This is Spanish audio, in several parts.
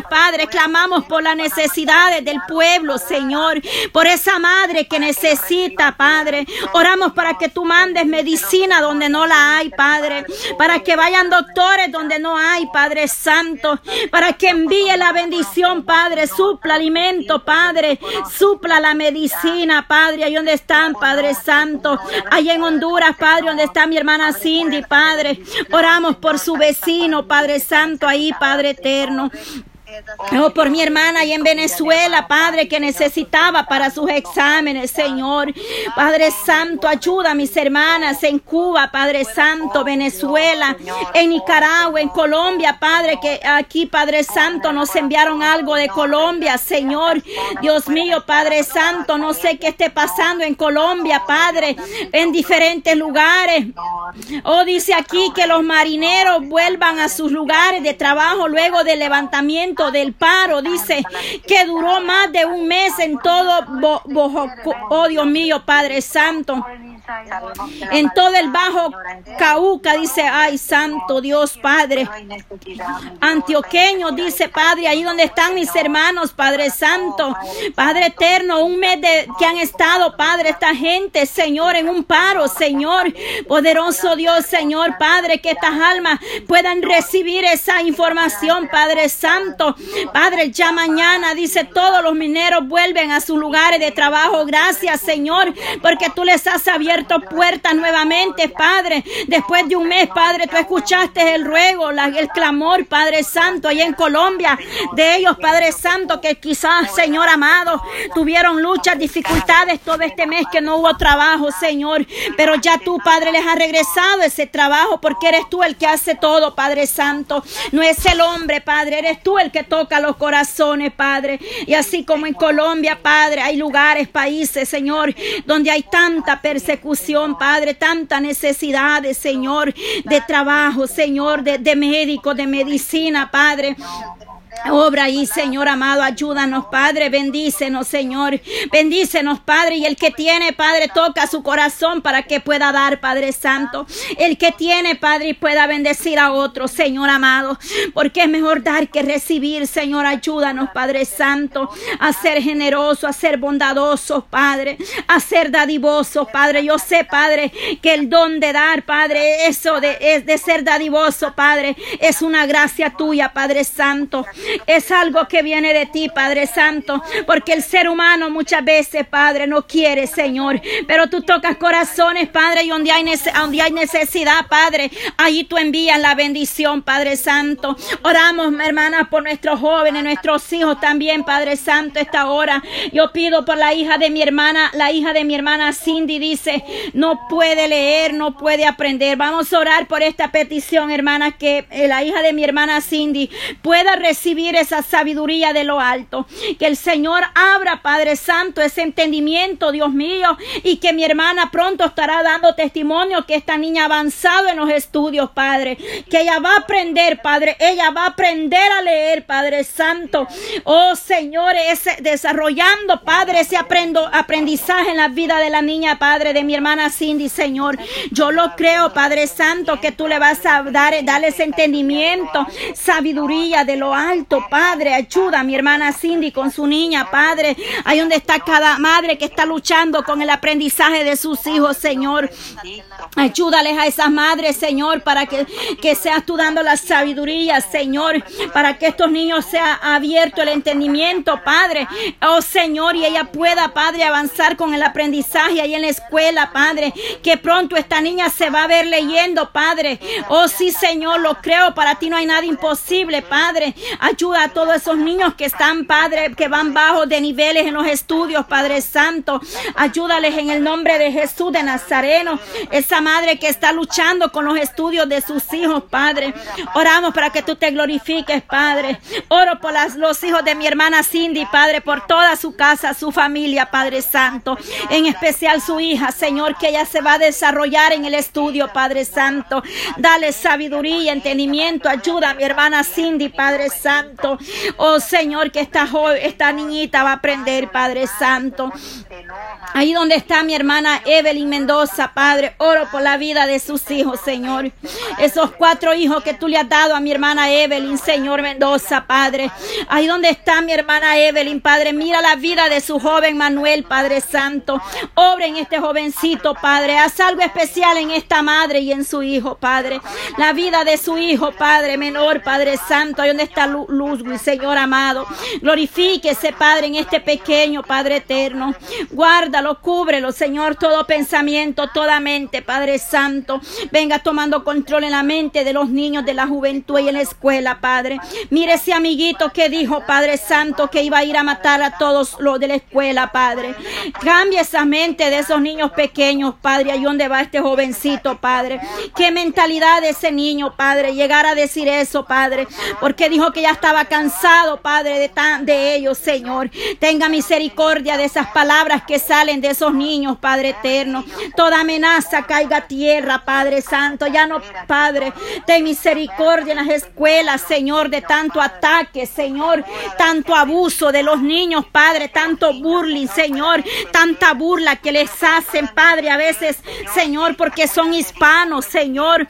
Padre. Clamamos por las necesidades del pueblo, Señor. Por esa madre que necesita, Padre. Oramos para que tú mandes medicina donde no la hay, Padre. Para que vayan doctores donde no hay, Padre Santo. Para que envíe la bendición, Padre. Supla alimento, Padre. Supla la medicina, Padre. Ahí donde están, Padre Santo. Ahí en Honduras, Padre, donde está mi hermana Cindy, Padre. Oramos por su vecino, Padre Santo, ahí, Padre eterno. Oh, por mi hermana ahí en Venezuela, Padre, que necesitaba para sus exámenes, Señor. Padre Santo, ayuda a mis hermanas en Cuba, Padre Santo, Venezuela, en Nicaragua, en Colombia, Padre, que aquí, Padre Santo, nos enviaron algo de Colombia, Señor. Dios mío, Padre Santo, no sé qué esté pasando en Colombia, Padre, en diferentes lugares. Oh, dice aquí que los marineros vuelvan a sus lugares de trabajo luego del levantamiento del paro, dice que duró más de un mes en todo oh Dios mío, Padre Santo. En todo el bajo Cauca dice, ay, santo Dios Padre. Antioqueño dice, Padre, ahí donde están mis hermanos, Padre Santo, Padre Eterno, un mes de que han estado, Padre, esta gente, Señor, en un paro, Señor, poderoso Dios, Señor, Padre, que estas almas puedan recibir esa información, Padre Santo. Padre, ya mañana, dice, todos los mineros vuelven a sus lugares de trabajo. Gracias, Señor, porque tú les has abierto puertas nuevamente, Padre. Después de un mes, Padre, tú escuchaste el ruego, el clamor, Padre Santo, allá en Colombia, de ellos, Padre Santo, que quizás, Señor amado, tuvieron luchas, dificultades todo este mes que no hubo trabajo, Señor. Pero ya tú, Padre, les has regresado ese trabajo porque eres tú el que hace todo, Padre Santo. No es el hombre, Padre, eres tú el que toca los corazones, Padre. Y así como en Colombia, Padre, hay lugares, países, Señor, donde hay tanta persecución Padre, tanta necesidad, Señor, de trabajo, Señor, de, de médico, de medicina, Padre. Obra ahí, Señor amado, ayúdanos, Padre, bendícenos, Señor, bendícenos, Padre, y el que tiene, Padre, toca su corazón para que pueda dar, Padre Santo, el que tiene, Padre, y pueda bendecir a otro, Señor amado, porque es mejor dar que recibir, Señor, ayúdanos, Padre Santo, a ser generoso, a ser bondadosos, Padre, a ser dadivosos, Padre, yo sé, Padre, que el don de dar, Padre, eso de, de ser dadivoso, Padre, es una gracia tuya, Padre Santo, es algo que viene de ti, Padre Santo, porque el ser humano muchas veces, Padre, no quiere, Señor, pero tú tocas corazones, Padre, y donde hay, hay necesidad, Padre, allí tú envías la bendición, Padre Santo. Oramos, hermanas, por nuestros jóvenes, nuestros hijos también, Padre Santo, esta hora. Yo pido por la hija de mi hermana, la hija de mi hermana Cindy dice, no puede leer, no puede aprender. Vamos a orar por esta petición, hermana, que la hija de mi hermana Cindy pueda recibir esa sabiduría de lo alto. Que el Señor abra, Padre Santo, ese entendimiento, Dios mío, y que mi hermana pronto estará dando testimonio que esta niña ha avanzado en los estudios, Padre. Que ella va a aprender, Padre. Ella va a aprender a leer, Padre Santo. Oh, Señor, ese, desarrollando, Padre, ese aprendo, aprendizaje en la vida de la niña, Padre, de mi hermana Cindy, Señor. Yo lo creo, Padre Santo, que tú le vas a dar, darle ese entendimiento, sabiduría de lo alto Padre. Ayuda a mi hermana Cindy con su niña, Padre. Ahí donde está cada madre que está luchando con el aprendizaje de sus hijos, Señor. Ayúdales a esas madres, Señor, para que, que seas tú dando la sabiduría, Señor, para que estos niños sea abierto el entendimiento, Padre. Oh, Señor, y ella pueda, Padre, avanzar con el aprendizaje ahí en la escuela, Padre. Que pronto esta niña se va a ver leyendo, Padre. Oh, sí, Señor, lo creo. Para ti no hay nada imposible, Padre. Ayuda a todos esos niños que están, Padre, que van bajo de niveles en los estudios, Padre Santo. Ayúdales en el nombre de Jesús de Nazareno. Esa madre que está luchando con los estudios de sus hijos, Padre. Oramos para que tú te glorifiques, Padre. Oro por los hijos de mi hermana Cindy, Padre, por toda su casa, su familia, Padre Santo. En especial su hija, Señor, que ella se va a desarrollar en el estudio, Padre Santo. Dale sabiduría, entendimiento. Ayuda a mi hermana Cindy, Padre Santo. Oh Señor, que esta esta niñita va a aprender, Padre Santo. Ahí donde está mi hermana Evelyn Mendoza, Padre, oro por la vida de sus hijos, Señor. Esos cuatro hijos que tú le has dado a mi hermana Evelyn, Señor Mendoza, Padre. Ahí donde está mi hermana Evelyn, Padre, mira la vida de su joven Manuel, Padre Santo. Obra en este jovencito, Padre. Haz algo especial en esta madre y en su hijo, Padre. La vida de su hijo, Padre menor, Padre Santo. Ahí donde está Luz, Señor amado. Glorifíquese, Padre, en este pequeño, Padre eterno. Guárdalo, cúbrelo, Señor, todo pensamiento, toda mente, Padre Santo. Venga tomando control en la mente de los niños, de la juventud y en la escuela, Padre. Mire ese amiguito que dijo, Padre Santo, que iba a ir a matar a todos los de la escuela, Padre. Cambia esa mente de esos niños pequeños, Padre. Ahí donde va este jovencito, Padre. Qué mentalidad de ese niño, Padre. Llegar a decir eso, Padre. Porque dijo que ya estaba cansado, Padre, de, tan, de ellos, Señor. Tenga misericordia de esas palabras que salen de esos niños, Padre eterno. Toda amenaza caiga a tierra, Padre Santo. Ya no, Padre, ten misericordia en las escuelas, Señor, de tanto ataque, Señor, tanto abuso de los niños, Padre, tanto burling, Señor, tanta burla que les hacen, Padre, a veces, Señor, porque son hispanos, Señor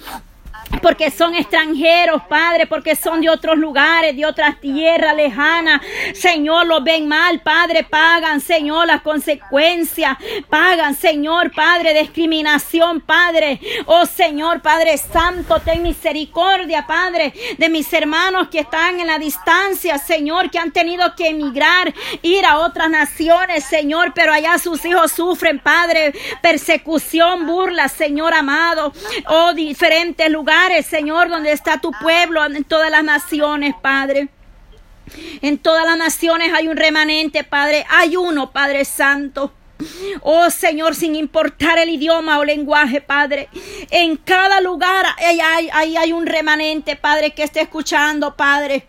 porque son extranjeros, Padre, porque son de otros lugares, de otras tierras lejanas. Señor, los ven mal, Padre, pagan, Señor, las consecuencias. Pagan, Señor, Padre, discriminación, Padre. Oh, Señor, Padre Santo, ten misericordia, Padre, de mis hermanos que están en la distancia, Señor, que han tenido que emigrar, ir a otras naciones, Señor, pero allá sus hijos sufren, Padre, persecución, burla, Señor amado. Oh, diferentes lugares Señor, donde está tu pueblo, en todas las naciones, Padre. En todas las naciones hay un remanente, Padre. Hay uno, Padre Santo. Oh Señor, sin importar el idioma o lenguaje, Padre. En cada lugar hay, hay, hay un remanente, Padre, que esté escuchando, Padre.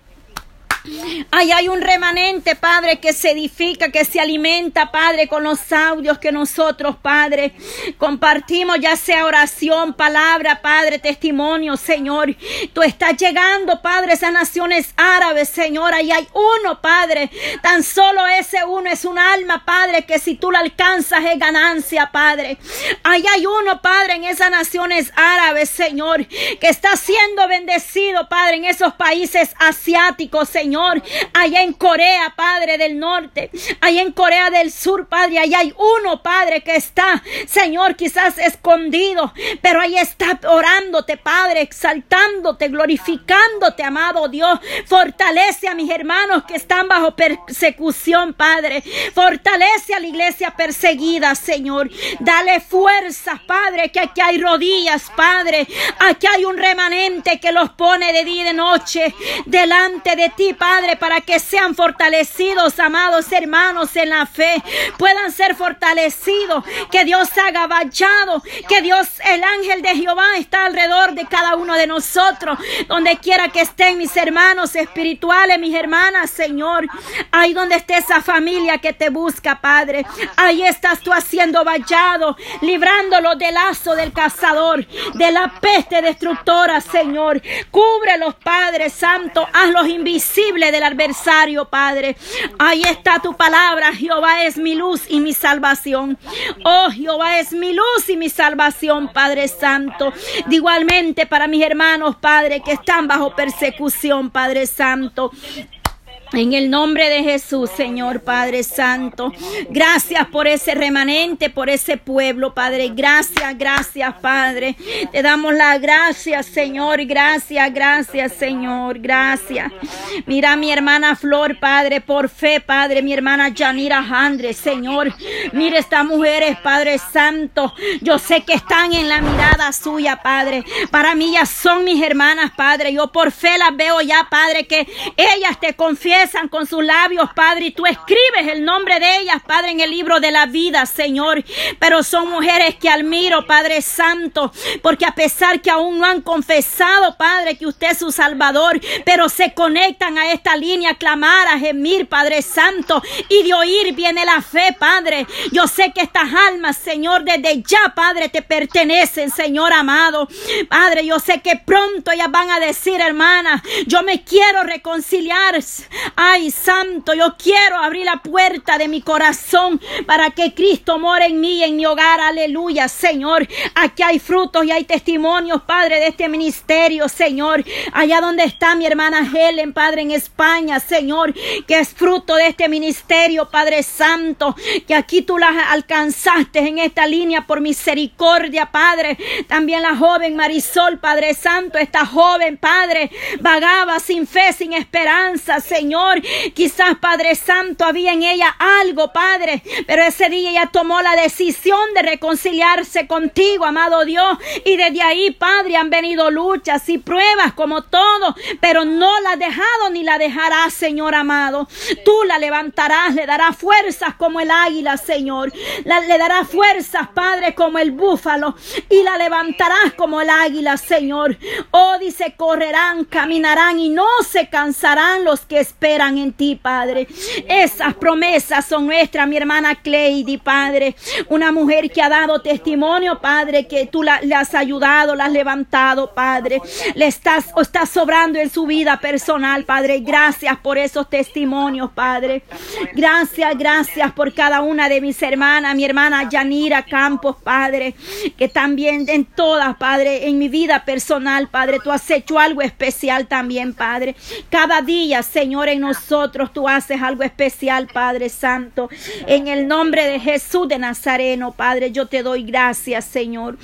Ahí hay un remanente, Padre, que se edifica, que se alimenta, Padre, con los audios que nosotros, Padre, compartimos, ya sea oración, palabra, Padre, testimonio, Señor. Tú estás llegando, Padre, a esas naciones árabes, Señor. Ahí hay uno, Padre. Tan solo ese uno es un alma, Padre, que si tú la alcanzas es ganancia, Padre. Ahí hay uno, Padre, en esas naciones árabes, Señor, que está siendo bendecido, Padre, en esos países asiáticos, Señor. Señor, allá en Corea, Padre del Norte, allá en Corea del Sur, Padre, allá hay uno, Padre, que está, Señor, quizás escondido, pero ahí está orándote, Padre, exaltándote, glorificándote, amado Dios. Fortalece a mis hermanos que están bajo persecución, Padre. Fortalece a la iglesia perseguida, Señor. Dale fuerzas, Padre, que aquí hay rodillas, Padre. Aquí hay un remanente que los pone de día y de noche delante de ti, Padre, para que sean fortalecidos, amados hermanos, en la fe. Puedan ser fortalecidos. Que Dios haga vallado. Que Dios, el ángel de Jehová, está alrededor de cada uno de nosotros. Donde quiera que estén mis hermanos espirituales, mis hermanas, Señor. Ahí donde esté esa familia que te busca, Padre. Ahí estás tú haciendo vallado, librándolo del lazo del cazador, de la peste destructora, Señor. Cúbrelos, Padre Santo. Hazlos invisibles del adversario, Padre. Ahí está tu palabra. Jehová es mi luz y mi salvación. Oh, Jehová es mi luz y mi salvación, Padre Santo. De igualmente para mis hermanos, Padre, que están bajo persecución, Padre Santo. En el nombre de Jesús, Señor Padre Santo. Gracias por ese remanente, por ese pueblo, Padre. Gracias, gracias, Padre. Te damos la gracias, Señor. Gracias, gracias, Señor. Gracias. Mira mi hermana Flor, Padre, por fe, Padre. Mi hermana Yanira Jandre, Señor. Mira estas mujeres, Padre Santo. Yo sé que están en la mirada suya, Padre. Para mí ya son mis hermanas, Padre. Yo por fe las veo ya, Padre, que ellas te confían con sus labios, Padre, y tú escribes el nombre de ellas, Padre, en el libro de la vida, Señor. Pero son mujeres que admiro, Padre Santo, porque a pesar que aún no han confesado, Padre, que usted es su Salvador, pero se conectan a esta línea clamar, a gemir, Padre Santo, y de oír viene la fe, Padre. Yo sé que estas almas, Señor, desde ya, Padre, te pertenecen, Señor amado. Padre, yo sé que pronto ellas van a decir, hermana, yo me quiero reconciliar Ay, Santo, yo quiero abrir la puerta de mi corazón para que Cristo more en mí, en mi hogar. Aleluya, Señor. Aquí hay frutos y hay testimonios, Padre, de este ministerio, Señor. Allá donde está mi hermana Helen, Padre, en España, Señor, que es fruto de este ministerio, Padre Santo, que aquí tú las alcanzaste en esta línea por misericordia, Padre. También la joven Marisol, Padre Santo, esta joven, Padre, vagaba sin fe, sin esperanza, Señor. Quizás, Padre Santo, había en ella algo, Padre, pero ese día ella tomó la decisión de reconciliarse contigo, amado Dios. Y desde ahí, Padre, han venido luchas y pruebas como todo, pero no la has dejado ni la dejarás, Señor amado. Tú la levantarás, le darás fuerzas como el águila, Señor. le darás fuerzas, Padre, como el búfalo. Y la levantarás como el águila, Señor. Oh, dice, correrán, caminarán y no se cansarán los que esperan en ti, Padre. Esas promesas son nuestras, mi hermana Cleidy, Padre. Una mujer que ha dado testimonio, Padre, que tú la, le has ayudado, la has levantado, Padre. Le estás, o estás sobrando en su vida personal, Padre. Gracias por esos testimonios, Padre. Gracias, gracias por cada una de mis hermanas, mi hermana Yanira Campos, Padre, que también en todas, Padre, en mi vida personal, Padre, tú has hecho algo especial también, Padre. Cada día, Señor, en nosotros tú haces algo especial, Padre Santo. En el nombre de Jesús de Nazareno, Padre, yo te doy gracias, Señor.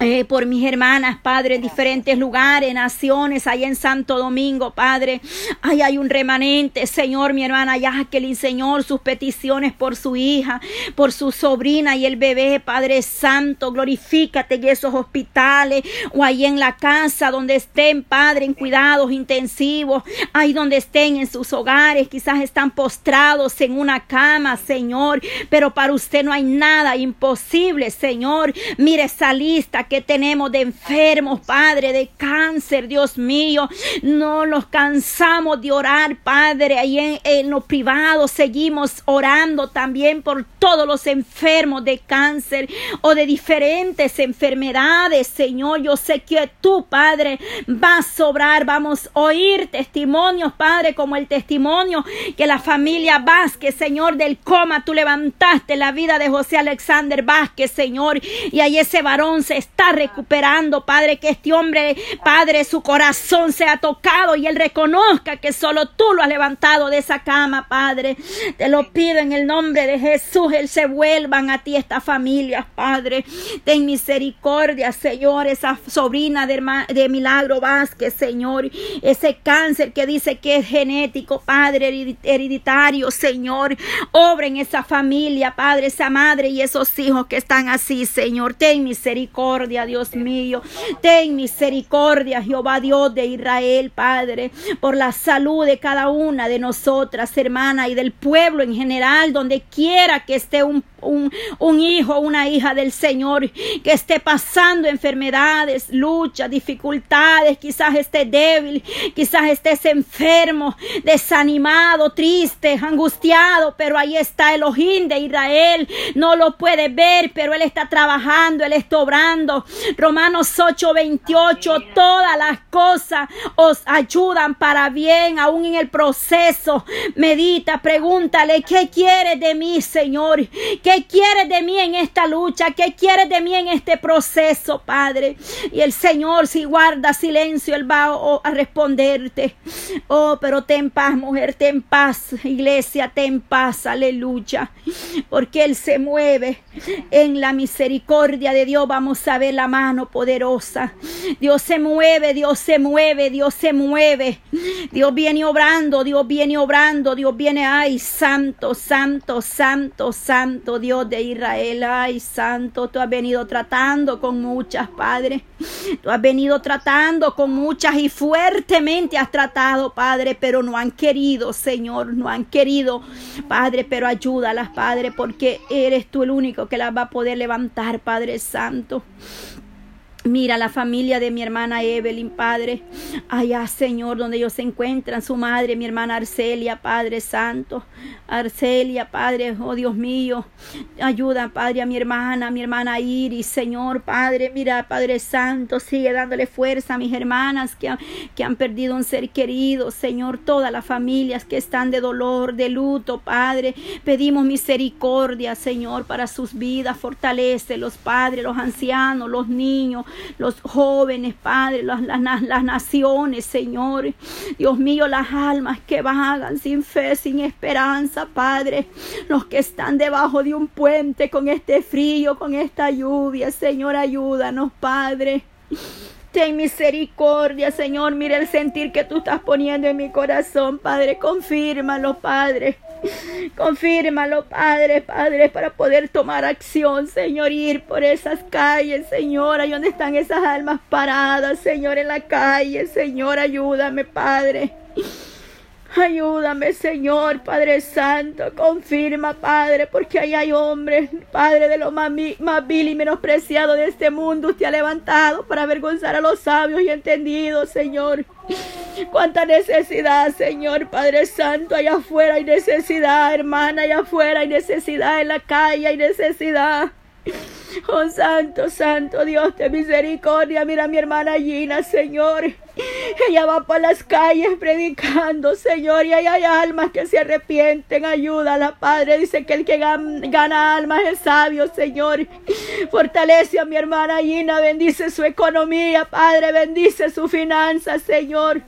Eh, por mis hermanas, Padre, en diferentes lugares, naciones, allá en Santo Domingo, Padre. Ahí hay un remanente, Señor, mi hermana Jacqueline, Señor, sus peticiones por su hija, por su sobrina y el bebé, Padre Santo, glorifícate en esos hospitales o ahí en la casa donde estén, Padre, en cuidados intensivos, ahí donde estén en sus hogares, quizás están postrados en una cama, Señor, pero para usted no hay nada imposible, Señor. Mire esa lista que tenemos de enfermos, Padre, de cáncer, Dios mío. No nos cansamos de orar, Padre. Ahí en, en lo privado seguimos orando también por todos los enfermos de cáncer o de diferentes enfermedades, Señor. Yo sé que tú, Padre, vas a sobrar. Vamos a oír testimonios, Padre, como el testimonio que la familia Vázquez, Señor, del coma, tú levantaste la vida de José Alexander Vázquez, Señor. Y ahí ese varón se está está recuperando, Padre, que este hombre, Padre, su corazón sea tocado y él reconozca que solo tú lo has levantado de esa cama, Padre. Te lo pido en el nombre de Jesús, él se vuelvan a ti estas familias, Padre. Ten misericordia, Señor, esa sobrina de, Milagro Vázquez, Señor, ese cáncer que dice que es genético, Padre, hereditario, Señor. Obra en esa familia, Padre, esa madre y esos hijos que están así, Señor. Ten misericordia. Dios mío. Ten misericordia, Jehová Dios de Israel, Padre, por la salud de cada una de nosotras, hermana, y del pueblo en general, donde quiera que esté un un, un hijo, una hija del Señor que esté pasando enfermedades, luchas, dificultades, quizás esté débil, quizás estés enfermo, desanimado, triste, angustiado, pero ahí está el ojín de Israel, no lo puede ver, pero Él está trabajando, Él está obrando. Romanos 8, 28, todas las cosas os ayudan para bien, aún en el proceso. Medita, pregúntale, ¿qué quieres de mí, Señor? ¿Qué quieres de mí en esta lucha? ¿Qué quieres de mí en este proceso, Padre? Y el Señor, si guarda silencio, Él va a responderte. Oh, pero ten paz, mujer, ten paz, iglesia, ten paz, aleluya. Porque Él se mueve en la misericordia de Dios. Vamos a ver la mano poderosa. Dios se mueve, Dios se mueve, Dios se mueve. Dios viene obrando, Dios viene obrando, Dios viene, ay, santo, santo, santo, santo. Dios de Israel. Ay, Santo, tú has venido tratando con muchas, Padre. Tú has venido tratando con muchas y fuertemente has tratado, Padre, pero no han querido, Señor, no han querido, Padre, pero ayúdalas, Padre, porque eres tú el único que las va a poder levantar, Padre Santo. Mira la familia de mi hermana Evelyn, Padre. Allá, Señor, donde ellos se encuentran, su madre, mi hermana Arcelia, Padre Santo. Arcelia, Padre, oh Dios mío. Ayuda, Padre, a mi hermana, a mi hermana Iris, Señor, Padre. Mira, Padre Santo, sigue dándole fuerza a mis hermanas que, que han perdido un ser querido, Señor. Todas las familias que están de dolor, de luto, Padre. Pedimos misericordia, Señor, para sus vidas. Fortalece los padres, los ancianos, los niños los jóvenes, Padre, las, las, naciones, Señor. Dios mío, las almas que vagan sin fe, sin esperanza, Padre. Los que están debajo de un puente con este frío, con esta lluvia, Señor, ayúdanos, Padre. Ten misericordia, Señor. Mira el sentir que tú estás poniendo en mi corazón, Padre. Confírmalo, Padre. Confírmalo, Padre, Padre, para poder tomar acción, Señor, ir por esas calles, Señor, ahí donde están esas almas paradas, Señor, en la calle, Señor, ayúdame, Padre. Ayúdame, Señor, Padre Santo. Confirma, Padre, porque ahí hay hombres, Padre, de lo más, vil y menospreciado de este mundo. Usted ha levantado para avergonzar a los sabios y entendidos, Señor. Cuánta necesidad, Señor Padre Santo. Allá afuera hay necesidad, hermana. Allá afuera hay necesidad. En la calle hay necesidad. Oh Santo, Santo Dios de misericordia, mira a mi hermana Gina, Señor. Ella va por las calles predicando, Señor, y ahí hay almas que se arrepienten. Ayúdala, Padre. Dice que el que gana almas es sabio, Señor. Fortalece a mi hermana Gina, bendice su economía, Padre, bendice su finanza, Señor.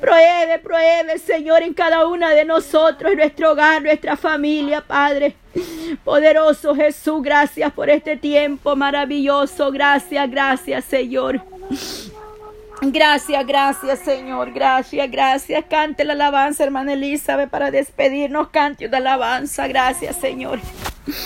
Prohíbe, prohíbe, Señor, en cada una de nosotros, en nuestro hogar, nuestra familia, Padre. Poderoso Jesús, gracias por este tiempo maravilloso. Gracias, gracias, Señor. Gracias, gracias, Señor. Gracias, gracias. Cante la alabanza, hermana Elizabeth, para despedirnos. Cante una alabanza. Gracias, Señor.